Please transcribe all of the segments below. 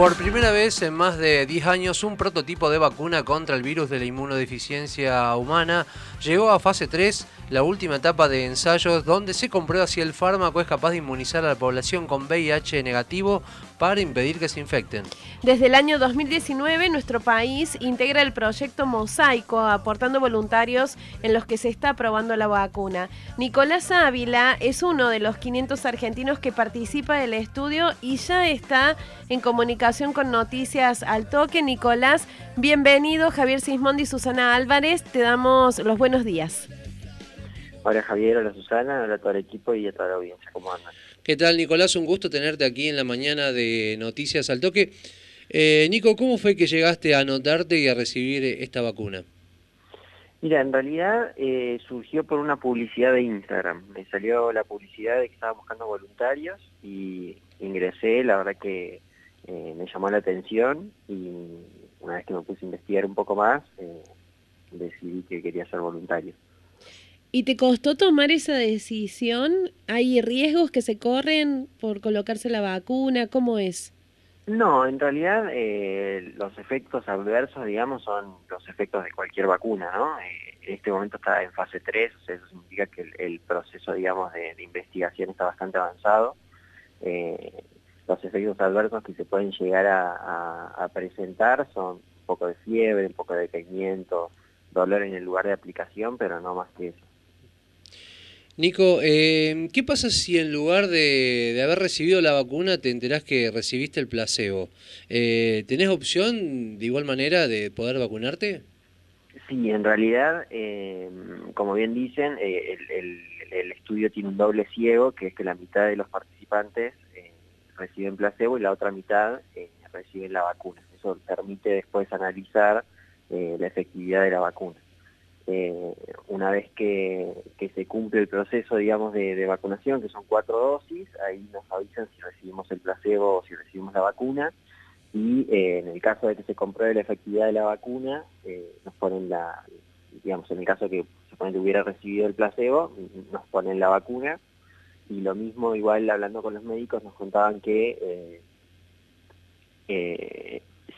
Por primera vez en más de 10 años, un prototipo de vacuna contra el virus de la inmunodeficiencia humana llegó a fase 3, la última etapa de ensayos donde se comprueba si el fármaco es capaz de inmunizar a la población con VIH negativo para impedir que se infecten. Desde el año 2019, nuestro país integra el proyecto Mosaico, aportando voluntarios en los que se está probando la vacuna. Nicolás Ávila es uno de los 500 argentinos que participa del estudio y ya está en comunicación con Noticias al Toque. Nicolás, bienvenido. Javier Sismondi y Susana Álvarez, te damos los buenos días. Hola Javier, hola Susana, hola a todo el equipo y a toda la audiencia. ¿Cómo andan? ¿Qué tal, Nicolás? Un gusto tenerte aquí en la mañana de Noticias al Toque. Eh, Nico, ¿cómo fue que llegaste a anotarte y a recibir esta vacuna? Mira, en realidad eh, surgió por una publicidad de Instagram. Me salió la publicidad de que estaba buscando voluntarios y ingresé, la verdad que eh, me llamó la atención y una vez que me puse a investigar un poco más, decidí que quería ser voluntario. ¿Y te costó tomar esa decisión? ¿Hay riesgos que se corren por colocarse la vacuna? ¿Cómo es? No, en realidad eh, los efectos adversos, digamos, son los efectos de cualquier vacuna, ¿no? Eh, en este momento está en fase 3, o sea, eso significa que el, proceso, digamos, de, investigación está bastante avanzado. Eh, los efectos adversos que se pueden llegar a, presentar son un poco de fiebre, un poco de decaimiento, dolor en el lugar de aplicación, pero no más que eso. Nico, eh, ¿qué pasa si en lugar de, haber recibido la vacuna te enterás que recibiste el placebo? Eh, ¿Tenés opción de igual manera de poder vacunarte? Sí, en realidad, eh, como bien dicen, eh, el, estudio tiene un doble ciego, que es que la mitad de los participantes reciben placebo y la otra mitad reciben la vacuna. Eso permite después analizar la efectividad de la vacuna. Eh, una vez que, se cumple el proceso, digamos, de, vacunación, que son cuatro dosis, ahí nos avisan si recibimos el placebo o si recibimos la vacuna, y eh, en el caso de que se compruebe la efectividad de la vacuna, eh, nos ponen la, digamos, en el caso de que se hubiera recibido el placebo, nos ponen la vacuna, y lo mismo, igual hablando con los médicos, nos contaban que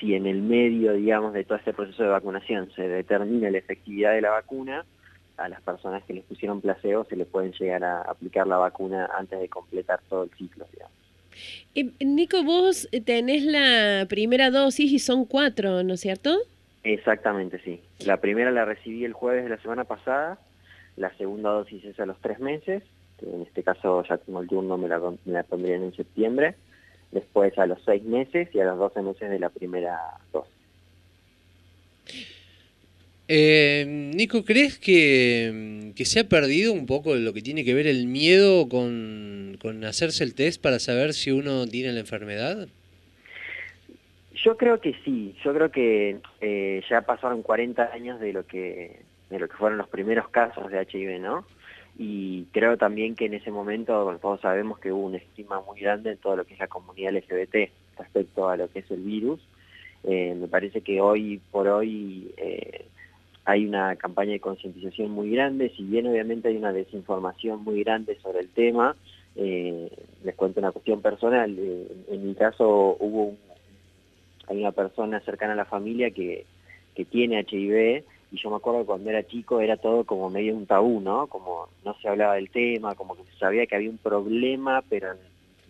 si en el medio, digamos, de todo este proceso de vacunación se determina la efectividad de la vacuna, a las personas que les pusieron placebo se les pueden llegar a aplicar la vacuna antes de completar todo el ciclo, digamos. Eh, Nico, vos tenés la primera dosis y son cuatro, ¿no es cierto? Exactamente, sí. La primera la recibí el jueves de la semana pasada, la segunda dosis es a los tres meses, que en este caso ya tengo el turno, me la, me la pondrían en septiembre, después a los seis meses y a los doce meses de la primera dosis. Eh, Nico, ¿crees que, que, se ha perdido un poco lo que tiene que ver el miedo con, con hacerse el test para saber si uno tiene la enfermedad? Yo creo que sí, yo creo que eh, ya pasaron 40 años de lo que de lo que fueron los primeros casos de HIV, ¿no? Y creo también que en ese momento todos sabemos que hubo un estima muy grande en todo lo que es la comunidad LGBT respecto a lo que es el virus. Eh, me parece que hoy por hoy eh, hay una campaña de concientización muy grande, si bien obviamente hay una desinformación muy grande sobre el tema, eh, les cuento una cuestión personal, en mi caso hubo hay una persona cercana a la familia que, que tiene HIV y yo me acuerdo que cuando era chico era todo como medio un tabú, ¿no? Como no se hablaba del tema, como que se sabía que había un problema, pero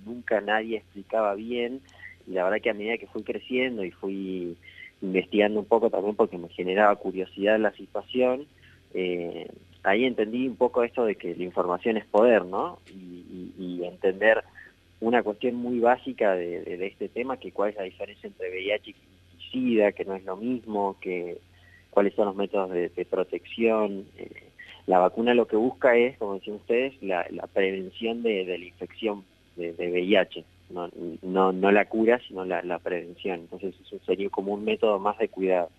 nunca nadie explicaba bien, y la verdad que a medida que fui creciendo y fui investigando un poco también porque me generaba curiosidad la situación, eh, ahí entendí un poco esto de que la información es poder, ¿no? Y, entender una cuestión muy básica de, este tema, que cuál es la diferencia entre VIH y SIDA, que no es lo mismo, que cuáles son los métodos de, protección. Eh, la vacuna lo que busca es, como decían ustedes, la, prevención de, la infección de, VIH, no, no, la cura, sino la, prevención. Entonces eso sería como un método más de cuidado.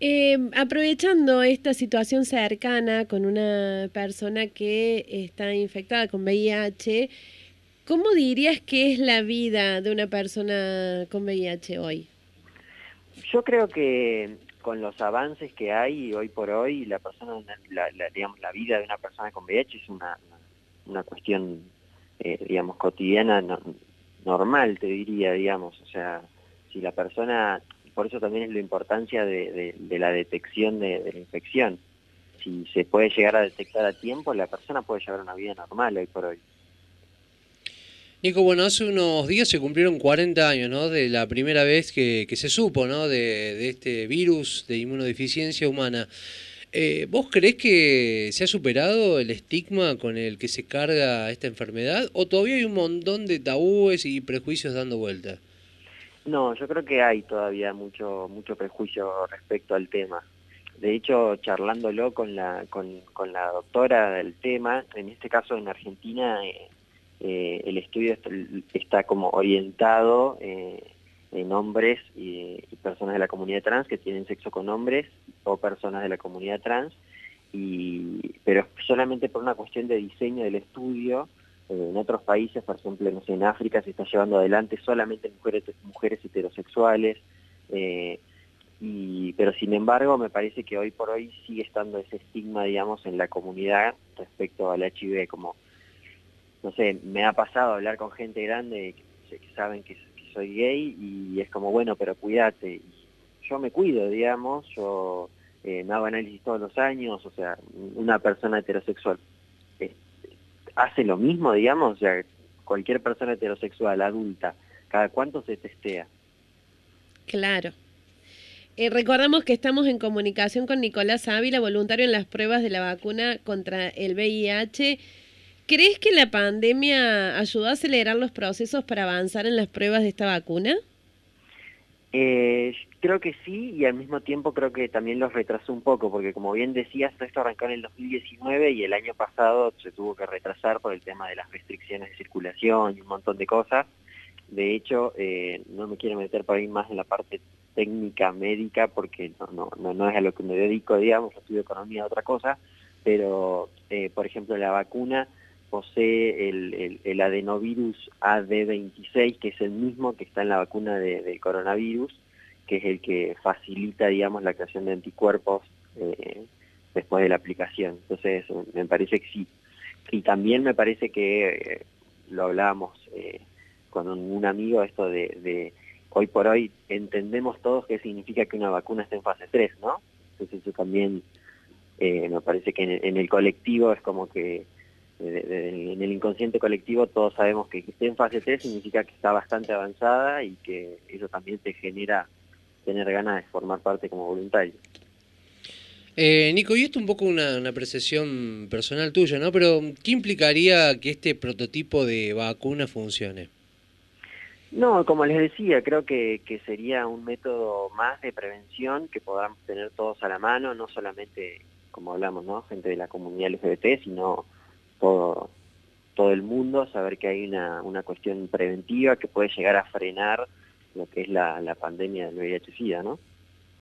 Eh, aprovechando esta situación cercana con una persona que está infectada con VIH, ¿Cómo dirías que es la vida de una persona con VIH hoy? Yo creo que con los avances que hay hoy por hoy, la persona, la, digamos, la vida de una persona con VIH es una, una cuestión, eh, digamos, cotidiana, normal, te diría, digamos. O sea, si la persona, por eso también es la importancia de, la detección de, la infección. Si se puede llegar a detectar a tiempo, la persona puede llevar una vida normal hoy por hoy. Nico, bueno, hace unos días se cumplieron 40 años, ¿no? De la primera vez que, se supo, ¿no? De, este virus de inmunodeficiencia humana. Eh, ¿Vos creés que se ha superado el estigma con el que se carga esta enfermedad o todavía hay un montón de tabúes y prejuicios dando vuelta? No, yo creo que hay todavía mucho mucho prejuicio respecto al tema. De hecho, charlándolo con la con, con la doctora del tema, en este caso en Argentina eh, eh, el estudio está, como orientado eh, en hombres y, personas de la comunidad trans que tienen sexo con hombres o personas de la comunidad trans, pero solamente por una cuestión de diseño del estudio. En otros países, por ejemplo, en África se está llevando adelante solamente mujeres, heterosexuales, eh, pero sin embargo me parece que hoy por hoy sigue estando ese estigma, digamos, en la comunidad respecto al HIV, como, no sé, me ha pasado hablar con gente grande que, saben que, soy gay y es como, bueno, pero cuídate. yo me cuido, digamos, yo eh, me hago análisis todos los años, o sea, una persona heterosexual hace lo mismo, digamos, cualquier persona heterosexual, adulta, ¿cada cuánto se testea? Claro. Eh, recordamos que estamos en comunicación con Nicolás Ávila, voluntario en las pruebas de la vacuna contra el VIH. ¿Crees que la pandemia ayudó a acelerar los procesos para avanzar en las pruebas de esta vacuna? Eh, creo que sí y al mismo tiempo creo que también los retrasó un poco porque como bien decías esto arrancó en el 2019 y el año pasado se tuvo que retrasar por el tema de las restricciones de circulación y un montón de cosas. De hecho, eh, no me quiero meter por ahí más en la parte técnica médica porque no, no, no, es a lo que me dedico, digamos, estudio economía, otra cosa, pero eh, por ejemplo la vacuna posee el, adenovirus AD26, que es el mismo que está en la vacuna del coronavirus, que es el que facilita, digamos, la creación de anticuerpos eh, después de la aplicación. Entonces, me parece que sí. Y también me parece que, eh, lo hablábamos eh, con un, amigo, esto de, hoy por hoy entendemos todos qué significa que una vacuna esté en fase 3, ¿no? Entonces eso también me parece que en el colectivo es como que en el inconsciente colectivo todos sabemos que que esté en fase 3 significa que está bastante avanzada y que eso también te genera tener ganas de formar parte como voluntario. Eh, Nico, y esto un poco una, una percepción personal tuya, ¿no? Pero ¿qué implicaría que este prototipo de vacuna funcione? No, como les decía, creo que, que sería un método más de prevención que podamos tener todos a la mano, no solamente, como hablamos, ¿no? Gente de la comunidad LGBT, sino todo, todo el mundo, saber que hay una, una cuestión preventiva que puede llegar a frenar lo que es la, la pandemia del VIH-Sida, ¿no?